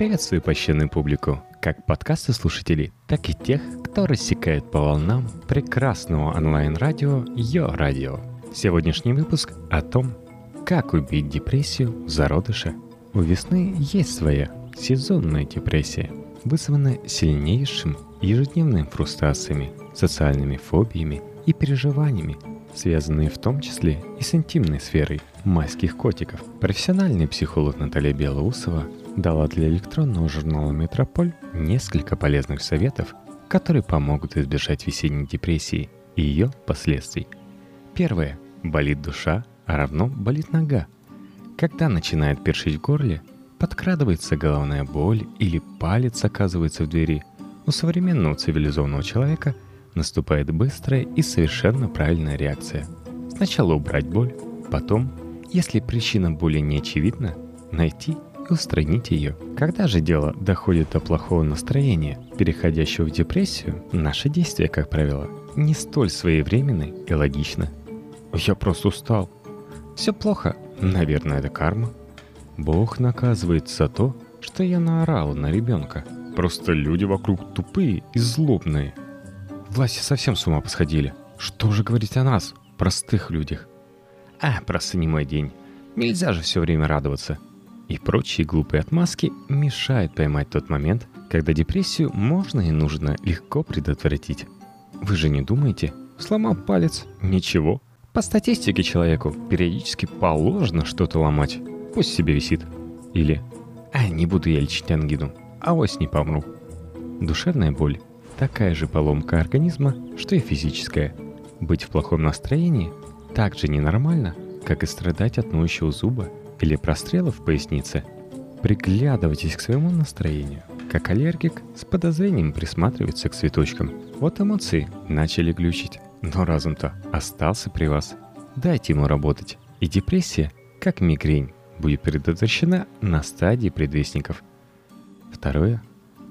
Приветствую пощенную публику, как подкасты слушателей, так и тех, кто рассекает по волнам прекрасного онлайн-радио Йо Радио. Сегодняшний выпуск о том, как убить депрессию в зародыше. У весны есть своя сезонная депрессия, вызванная сильнейшим ежедневными фрустрациями, социальными фобиями и переживаниями, связанные в том числе и с интимной сферой майских котиков. Профессиональный психолог Наталья Белоусова дала для электронного журнала «Метрополь» несколько полезных советов, которые помогут избежать весенней депрессии и ее последствий. Первое. Болит душа, а равно болит нога. Когда начинает першить в горле, подкрадывается головная боль или палец оказывается в двери, у современного цивилизованного человека наступает быстрая и совершенно правильная реакция. Сначала убрать боль, потом, если причина боли не очевидна, найти устранить ее. Когда же дело доходит до плохого настроения, переходящего в депрессию, наши действия, как правило, не столь своевременны и логичны. Я просто устал. Все плохо. Наверное, это карма. Бог наказывает за то, что я наорал на ребенка. Просто люди вокруг тупые и злобные. Власти совсем с ума посходили. Что же говорить о нас, простых людях? А, просто не мой день. Нельзя же все время радоваться и прочие глупые отмазки мешают поймать тот момент, когда депрессию можно и нужно легко предотвратить. Вы же не думаете, сломал палец, ничего. По статистике человеку периодически положено что-то ломать, пусть себе висит. Или «А, не буду я лечить ангину, а ось не помру». Душевная боль – такая же поломка организма, что и физическая. Быть в плохом настроении так же ненормально, как и страдать от ноющего зуба – или прострелов в пояснице, приглядывайтесь к своему настроению. Как аллергик с подозрением присматривается к цветочкам. Вот эмоции начали глючить, но разум-то остался при вас. Дайте ему работать. И депрессия, как мигрень, будет предотвращена на стадии предвестников. Второе.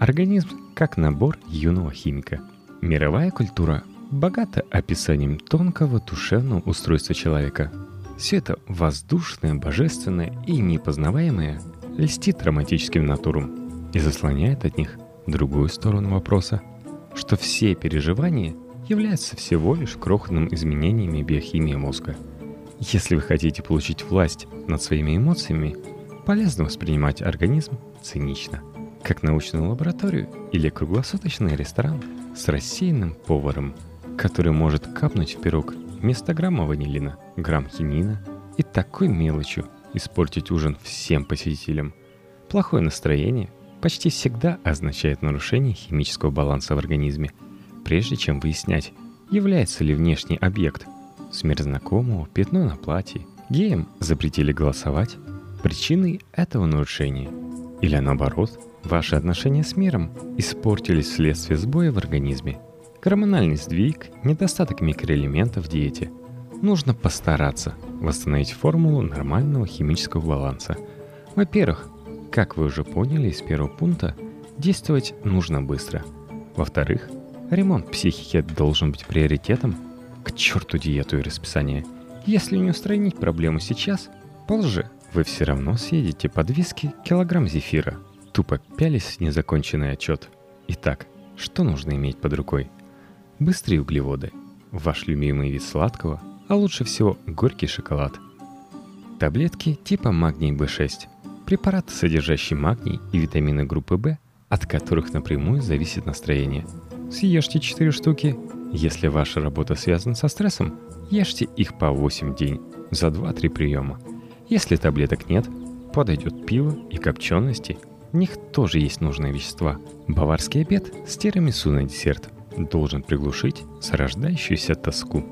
Организм как набор юного химика. Мировая культура богата описанием тонкого душевного устройства человека – все это воздушное, божественное и непознаваемое льстит романтическим натурам и заслоняет от них другую сторону вопроса, что все переживания являются всего лишь крохотным изменениями биохимии мозга. Если вы хотите получить власть над своими эмоциями, полезно воспринимать организм цинично, как научную лабораторию или круглосуточный ресторан с рассеянным поваром, который может капнуть в пирог вместо грамма ванилина, грамм хинина и такой мелочью испортить ужин всем посетителям. Плохое настроение почти всегда означает нарушение химического баланса в организме, прежде чем выяснять, является ли внешний объект с мир знакомого пятно на платье, геям запретили голосовать, причиной этого нарушения. Или наоборот, ваши отношения с миром испортились вследствие сбоя в организме – Гормональный сдвиг, недостаток микроэлементов в диете. Нужно постараться восстановить формулу нормального химического баланса. Во-первых, как вы уже поняли из первого пункта, действовать нужно быстро. Во-вторых, ремонт психики должен быть приоритетом. К черту диету и расписание. Если не устранить проблему сейчас, позже вы все равно съедете под виски килограмм зефира, тупо пялись незаконченный отчет. Итак, что нужно иметь под рукой – Быстрые углеводы. Ваш любимый вид сладкого, а лучше всего горький шоколад. Таблетки типа магний B6. Препараты, содержащие магний и витамины группы В, от которых напрямую зависит настроение. Съешьте 4 штуки. Если ваша работа связана со стрессом, ешьте их по 8 в день за 2-3 приема. Если таблеток нет, подойдет пиво и копчености. В них тоже есть нужные вещества. Баварский обед с тирамису на десерт – должен приглушить зарождающуюся тоску.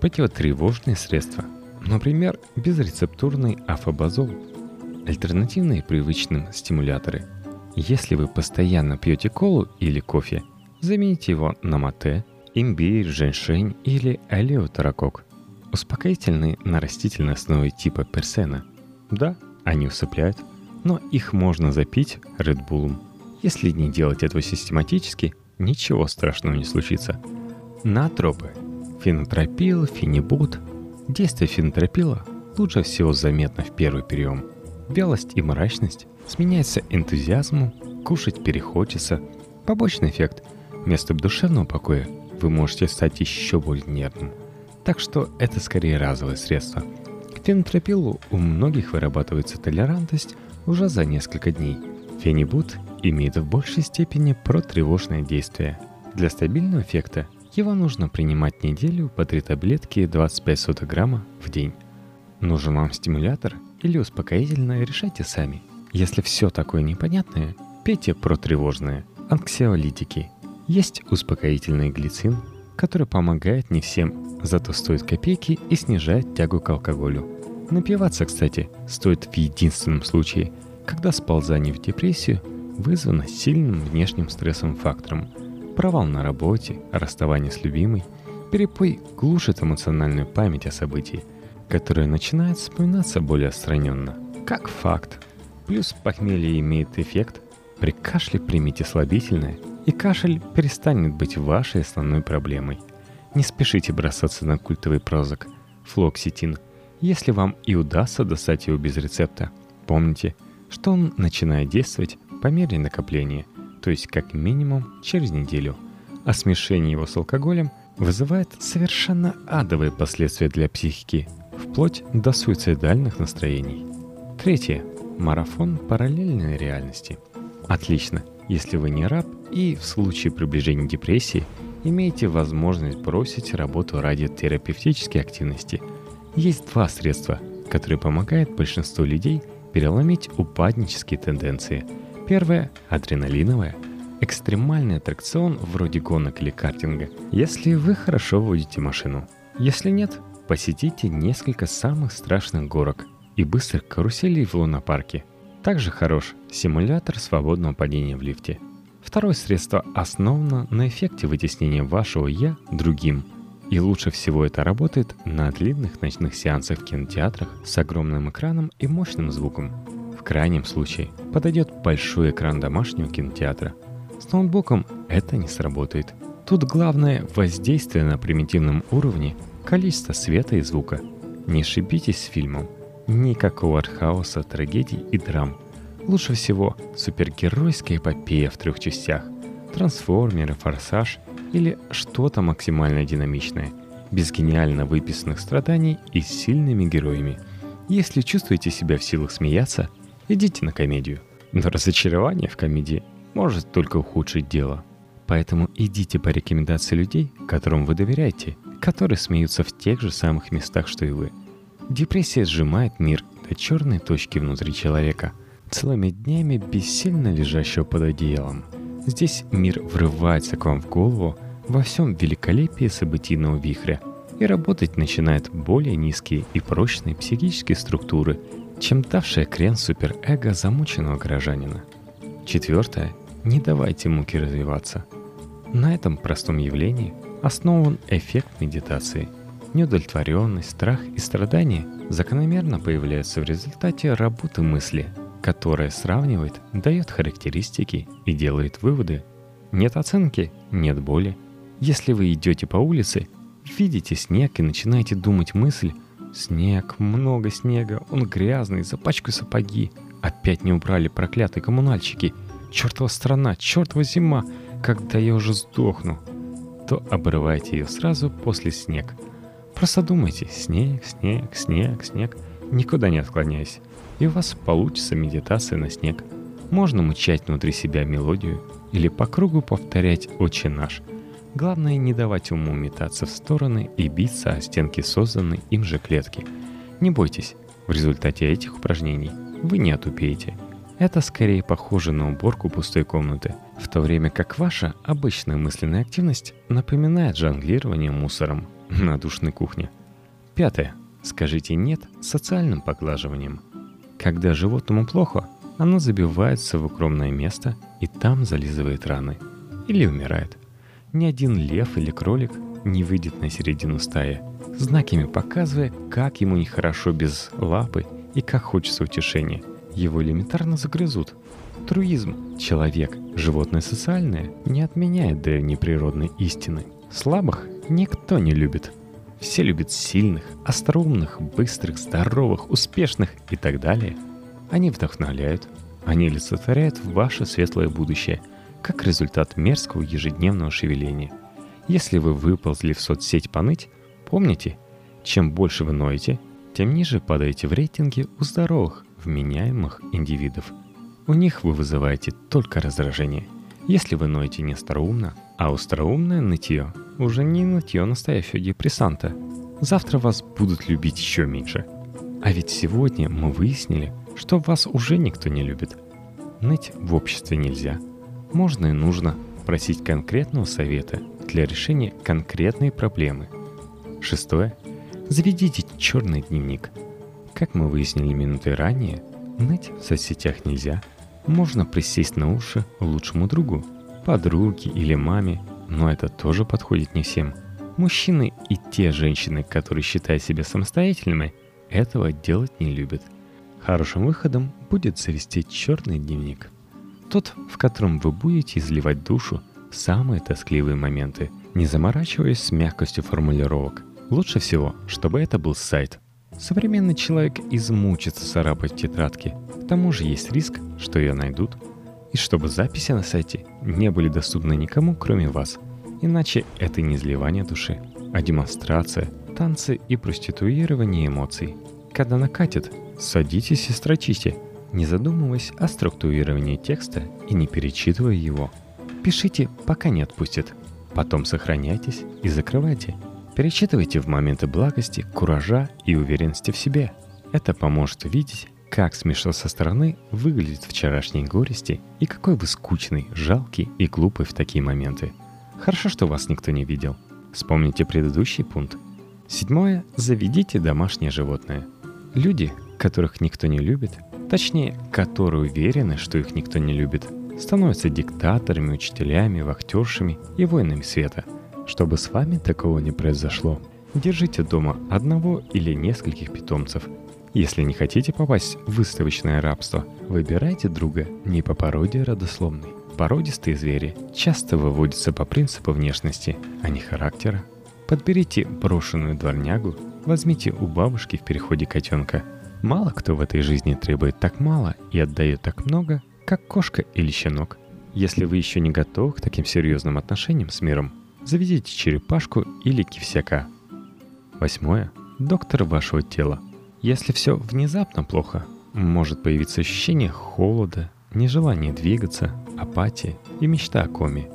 Противотревожные средства, например, безрецептурный афобазол, альтернативные привычным стимуляторы. Если вы постоянно пьете колу или кофе, замените его на мате, имбирь, женьшень или алеотаракок. Успокоительные на растительной основе типа персена. Да, они усыпляют, но их можно запить редбулом. Если не делать этого систематически – ничего страшного не случится. Натропы. Фенотропил, фенибут. Действие фенотропила лучше всего заметно в первый прием. вялость и мрачность сменяется энтузиазмом, кушать перехочется. Побочный эффект. Вместо душевного покоя вы можете стать еще более нервным. Так что это скорее разовое средство. К фенотропилу у многих вырабатывается толерантность уже за несколько дней. Фенибут имеет в большей степени протревожное действие. Для стабильного эффекта его нужно принимать неделю по 3 таблетки 25 сотых грамма в день. Нужен вам стимулятор или успокоительное, решайте сами. Если все такое непонятное, пейте протревожные, анксиолитики. Есть успокоительный глицин, который помогает не всем, зато стоит копейки и снижает тягу к алкоголю. Напиваться, кстати, стоит в единственном случае, когда сползание в депрессию вызвано сильным внешним стрессовым фактором. Провал на работе, расставание с любимой, перепой глушит эмоциональную память о событии, которая начинает вспоминаться более отстраненно, как факт. Плюс похмелье имеет эффект, при кашле примите слабительное, и кашель перестанет быть вашей основной проблемой. Не спешите бросаться на культовый прозок, флоксетин, если вам и удастся достать его без рецепта. Помните, что он начинает действовать по мере накопления, то есть как минимум через неделю. А смешение его с алкоголем вызывает совершенно адовые последствия для психики, вплоть до суицидальных настроений. Третье. Марафон параллельной реальности. Отлично, если вы не раб и в случае приближения депрессии имеете возможность бросить работу ради терапевтической активности. Есть два средства, которые помогают большинству людей переломить упаднические тенденции – Первое – адреналиновое. Экстремальный аттракцион вроде гонок или картинга, если вы хорошо водите машину. Если нет, посетите несколько самых страшных горок и быстрых каруселей в лунопарке. Также хорош симулятор свободного падения в лифте. Второе средство основано на эффекте вытеснения вашего «я» другим. И лучше всего это работает на длинных ночных сеансах в кинотеатрах с огромным экраном и мощным звуком крайнем случае подойдет большой экран домашнего кинотеатра. С ноутбуком это не сработает. Тут главное воздействие на примитивном уровне, количество света и звука. Не ошибитесь с фильмом. Никакого артхауса, трагедий и драм. Лучше всего супергеройская эпопея в трех частях. Трансформеры, форсаж или что-то максимально динамичное, без гениально выписанных страданий и сильными героями. Если чувствуете себя в силах смеяться, идите на комедию. Но разочарование в комедии может только ухудшить дело. Поэтому идите по рекомендации людей, которым вы доверяете, которые смеются в тех же самых местах, что и вы. Депрессия сжимает мир до черной точки внутри человека, целыми днями бессильно лежащего под одеялом. Здесь мир врывается к вам в голову во всем великолепии событийного вихря и работать начинает более низкие и прочные психические структуры – чем давшая крен суперэго замученного горожанина. Четвертое. Не давайте муки развиваться. На этом простом явлении основан эффект медитации. Неудовлетворенность, страх и страдания закономерно появляются в результате работы мысли, которая сравнивает, дает характеристики и делает выводы. Нет оценки – нет боли. Если вы идете по улице, видите снег и начинаете думать мысль – Снег, много снега, он грязный, запачкаю сапоги. Опять не убрали проклятые коммунальщики. Чертова страна, чертова зима, когда я уже сдохну. То обрывайте ее сразу после снег. Просто думайте, снег, снег, снег, снег, никуда не отклоняясь. И у вас получится медитация на снег. Можно мучать внутри себя мелодию или по кругу повторять «Отче наш», Главное не давать уму метаться в стороны и биться о стенки созданной им же клетки. Не бойтесь, в результате этих упражнений вы не отупеете. Это скорее похоже на уборку пустой комнаты, в то время как ваша обычная мысленная активность напоминает жонглирование мусором на душной кухне. Пятое. Скажите «нет» социальным поглаживанием. Когда животному плохо, оно забивается в укромное место и там зализывает раны. Или умирает – ни один лев или кролик не выйдет на середину стаи, знаками показывая, как ему нехорошо без лапы и как хочется утешения. Его элементарно загрызут. Труизм, человек, животное социальное, не отменяет древней природной истины. Слабых никто не любит. Все любят сильных, остроумных, быстрых, здоровых, успешных и так далее. Они вдохновляют, они олицетворяют ваше светлое будущее, как результат мерзкого ежедневного шевеления. Если вы выползли в соцсеть поныть, помните, чем больше вы ноете, тем ниже падаете в рейтинге у здоровых, вменяемых индивидов. У них вы вызываете только раздражение. Если вы ноете не остроумно, а остроумное нытье уже не нытье настоящего депрессанта. Завтра вас будут любить еще меньше. А ведь сегодня мы выяснили, что вас уже никто не любит. Ныть в обществе нельзя. Можно и нужно просить конкретного совета для решения конкретной проблемы. Шестое. Заведите черный дневник. Как мы выяснили минуты ранее, ныть в соцсетях нельзя. Можно присесть на уши лучшему другу, подруге или маме, но это тоже подходит не всем. Мужчины и те женщины, которые считают себя самостоятельными, этого делать не любят. Хорошим выходом будет завести черный дневник. Тот, в котором вы будете изливать душу в самые тоскливые моменты, не заморачиваясь с мягкостью формулировок. Лучше всего, чтобы это был сайт. Современный человек измучится царапать в тетрадке. К тому же есть риск, что ее найдут. И чтобы записи на сайте не были доступны никому, кроме вас. Иначе это не изливание души, а демонстрация, танцы и проституирование эмоций. Когда накатит, садитесь и строчите, не задумываясь о структурировании текста и не перечитывая его. Пишите, пока не отпустит. Потом сохраняйтесь и закрывайте – Перечитывайте в моменты благости, куража и уверенности в себе. Это поможет увидеть, как смешно со стороны выглядит вчерашней горести и какой вы скучный, жалкий и глупый в такие моменты. Хорошо, что вас никто не видел. Вспомните предыдущий пункт. Седьмое. Заведите домашнее животное. Люди, которых никто не любит, точнее, которые уверены, что их никто не любит, становятся диктаторами, учителями, вахтершами и воинами света – чтобы с вами такого не произошло, держите дома одного или нескольких питомцев. Если не хотите попасть в выставочное рабство, выбирайте друга не по породе родословной. Породистые звери часто выводятся по принципу внешности, а не характера. Подберите брошенную дворнягу, возьмите у бабушки в переходе котенка. Мало кто в этой жизни требует так мало и отдает так много, как кошка или щенок. Если вы еще не готовы к таким серьезным отношениям с миром, Заведите черепашку или кивсяка. Восьмое. Доктор вашего тела. Если все внезапно плохо, может появиться ощущение холода, нежелание двигаться, апатия и мечта о коме.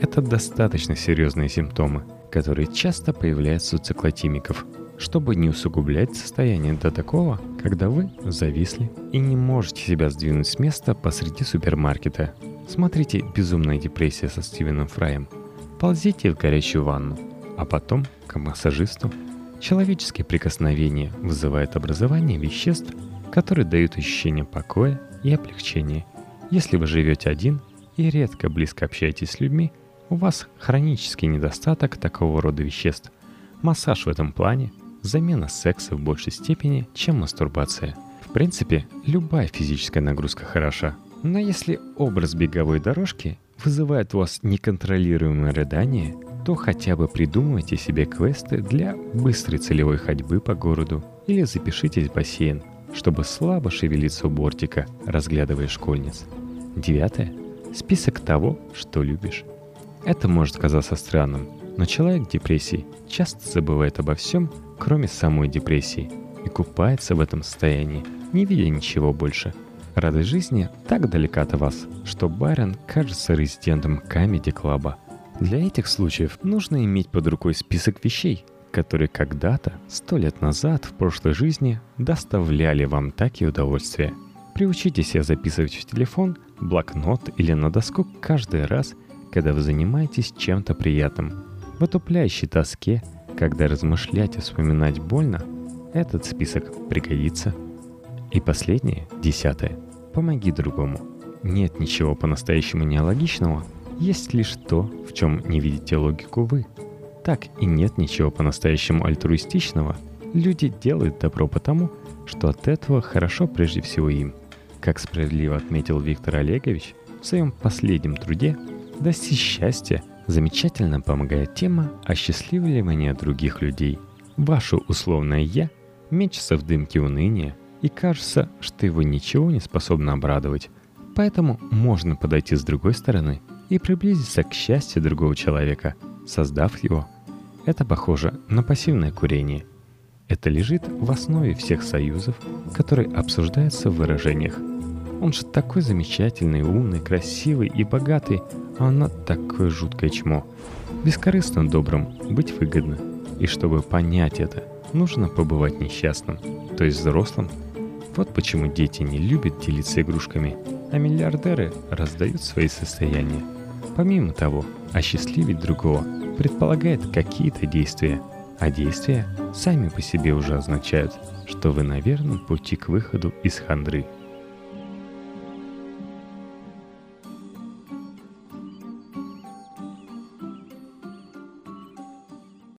Это достаточно серьезные симптомы, которые часто появляются у циклотимиков, чтобы не усугублять состояние до такого, когда вы зависли и не можете себя сдвинуть с места посреди супермаркета. Смотрите «Безумная депрессия» со Стивеном Фраем – Ползите в горячую ванну, а потом к массажисту. Человеческие прикосновения вызывают образование веществ, которые дают ощущение покоя и облегчения. Если вы живете один и редко близко общаетесь с людьми, у вас хронический недостаток такого рода веществ. Массаж в этом плане – замена секса в большей степени, чем мастурбация. В принципе, любая физическая нагрузка хороша. Но если образ беговой дорожки вызывает у вас неконтролируемое рыдание, то хотя бы придумайте себе квесты для быстрой целевой ходьбы по городу или запишитесь в бассейн, чтобы слабо шевелиться у бортика, разглядывая школьниц. Девятое. Список того, что любишь. Это может казаться странным, но человек в депрессии часто забывает обо всем, кроме самой депрессии, и купается в этом состоянии, не видя ничего больше – Радость жизни так далека от вас, что Байрон кажется резидентом комедий-клаба. Для этих случаев нужно иметь под рукой список вещей, которые когда-то, сто лет назад, в прошлой жизни, доставляли вам такие удовольствия. Приучите себя записывать в телефон, блокнот или на доску каждый раз, когда вы занимаетесь чем-то приятным. В отупляющей тоске, когда размышлять и вспоминать больно, этот список пригодится – и последнее, десятое. Помоги другому. Нет ничего по-настоящему неологичного, есть лишь то, в чем не видите логику вы. Так и нет ничего по-настоящему альтруистичного. Люди делают добро потому, что от этого хорошо прежде всего им. Как справедливо отметил Виктор Олегович в своем последнем труде, достичь счастья замечательно помогает тема осчастливливания других людей. Ваше условное «я» мечется в дымке уныния, и кажется, что его ничего не способно обрадовать. Поэтому можно подойти с другой стороны и приблизиться к счастью другого человека, создав его. Это похоже на пассивное курение. Это лежит в основе всех союзов, которые обсуждаются в выражениях. Он же такой замечательный, умный, красивый и богатый, а она такое жуткое чмо. Бескорыстно добрым быть выгодно. И чтобы понять это, нужно побывать несчастным, то есть взрослым. Вот почему дети не любят делиться игрушками, а миллиардеры раздают свои состояния. Помимо того, осчастливить другого предполагает какие-то действия, а действия сами по себе уже означают, что вы на верном пути к выходу из хандры –